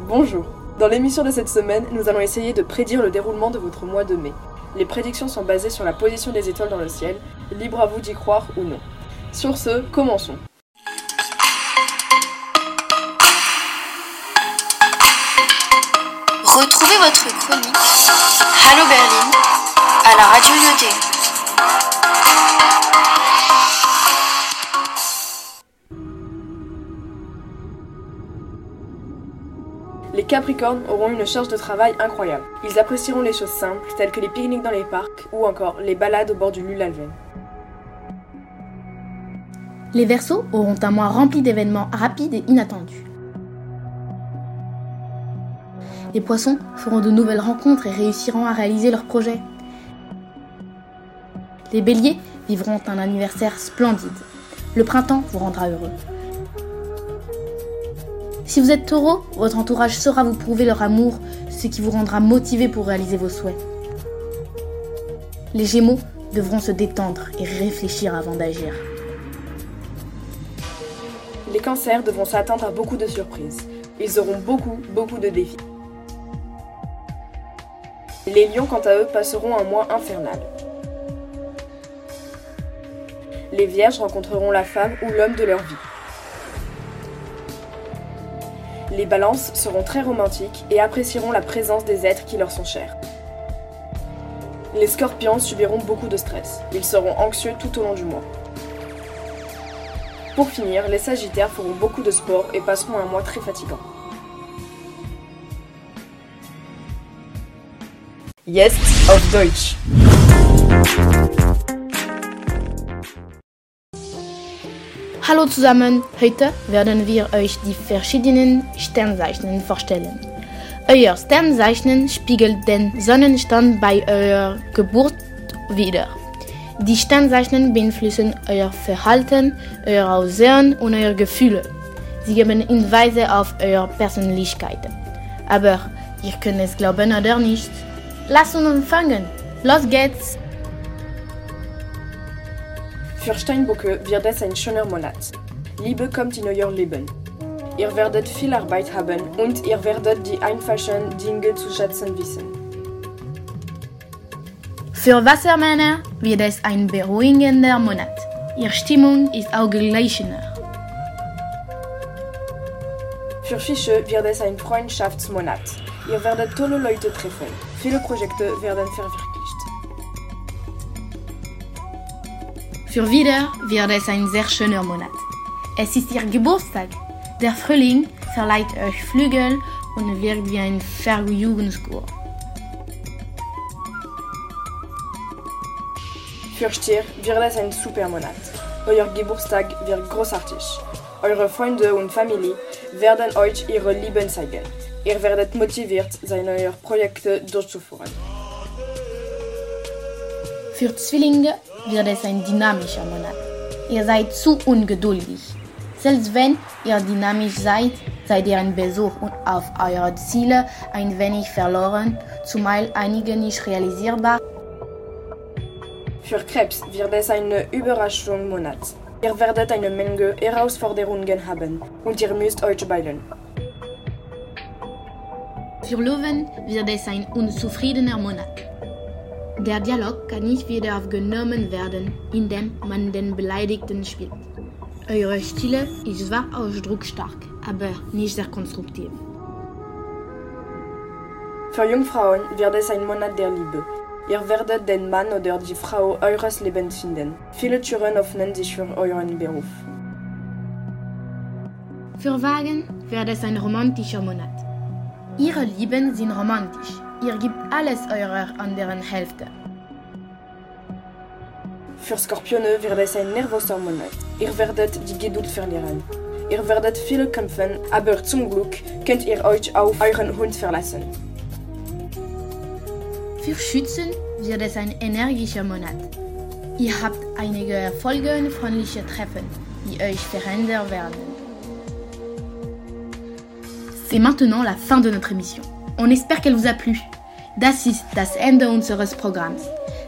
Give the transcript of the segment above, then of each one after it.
Bonjour. Dans l'émission de cette semaine, nous allons essayer de prédire le déroulement de votre mois de mai. Les prédictions sont basées sur la position des étoiles dans le ciel, libre à vous d'y croire ou non. Sur ce, commençons. Retrouvez votre chronique Hallo Berlin à la radio Lyoté. Les Capricornes auront une charge de travail incroyable. Ils apprécieront les choses simples, telles que les pique-niques dans les parcs ou encore les balades au bord du Lulalven. Les Verseaux auront un mois rempli d'événements rapides et inattendus. Les Poissons feront de nouvelles rencontres et réussiront à réaliser leurs projets. Les Béliers vivront un anniversaire splendide. Le printemps vous rendra heureux. Si vous êtes taureau, votre entourage saura vous prouver leur amour, ce qui vous rendra motivé pour réaliser vos souhaits. Les Gémeaux devront se détendre et réfléchir avant d'agir. Les Cancers devront s'attendre à beaucoup de surprises. Ils auront beaucoup, beaucoup de défis. Les Lions, quant à eux, passeront un mois infernal. Les Vierges rencontreront la femme ou l'homme de leur vie. Les balances seront très romantiques et apprécieront la présence des êtres qui leur sont chers. Les scorpions subiront beaucoup de stress. Ils seront anxieux tout au long du mois. Pour finir, les sagittaires feront beaucoup de sport et passeront un mois très fatigant. Jetzt auf Deutsch. Hallo zusammen, heute werden wir euch die verschiedenen Sternzeichen vorstellen. Euer Sternzeichen spiegelt den Sonnenstand bei eurer Geburt wider. Die Sternzeichen beeinflussen euer Verhalten, euer Aussehen und eure Gefühle. Sie geben Hinweise auf eure Persönlichkeit. Aber ihr könnt es glauben oder nicht. Lasst uns anfangen. Los geht's! Für Steinbocke wird es ein schöner Monat. Liebe kommt in euer Leben. Ihr werdet viel Arbeit haben und ihr werdet die einfachen Dinge zu schätzen wissen. Für Wassermänner wird es ein beruhigender Monat. Ihre Stimmung ist ausgeglichener. Für Fische wird es ein Freundschaftsmonat. Ihr werdet tolle Leute treffen. Viele Projekte werden verwirklicht. Für Widder wird es ein sehr schöner Monat. Es ist Ihr Geburtstag. Der Frühling verleiht euch Flügel und wirkt wie ein Vergnügungskur. Für Stier wird es ein super Monat. Euer Geburtstag wird großartig. Eure Freunde und Familie werden euch ihre Liebe zeigen. Ihr werdet motiviert sein, eure Projekte durchzuführen. Für Zwillinge wird es ein dynamischer Monat. Ihr seid zu ungeduldig. Selbst wenn ihr dynamisch seid, seid ihr in Besuch und auf eure Ziele ein wenig verloren, zumal einige nicht realisierbar. Für Krebs wird es eine Überraschung Monat. Ihr werdet eine Menge Herausforderungen haben und ihr müsst euch beeilen. Für Löwen wird es ein unzufriedener Monat. Der Dialog kann nicht wieder aufgenommen werden, indem man den Beleidigten spielt. Eure Stille ist zwar ausdrucksstark, aber nicht sehr konstruktiv. Für Jungfrauen wird es ein Monat der Liebe. Ihr werdet den Mann oder die Frau eures Lebens finden. Viele Türen öffnen sich für euren Beruf. Für Wagen wird es ein romantischer Monat. Ihre Lieben sind romantisch. Ihr gebt alles eurer anderen Hälfte. Für Skorpione wird es ein nervöser Monat. Ihr werdet die Geduld verlieren. Ihr werdet viel kämpfen, aber zum Glück könnt ihr euch auf euren Hund verlassen. Für Schützen wird es ein energischer Monat. Ihr habt einige Erfolge und freundliche Treffen, die euch verändern werden. C'est maintenant la fin de notre émission. On espère qu'elle vous a plu. Das ist das Ende unseres Programms.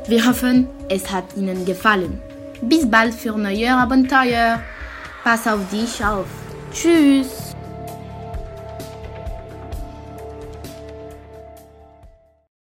Wir hoffen, es hat Ihnen gefallen. Bis bald für neue Abenteuer. Pass auf dich auf. Tschüss.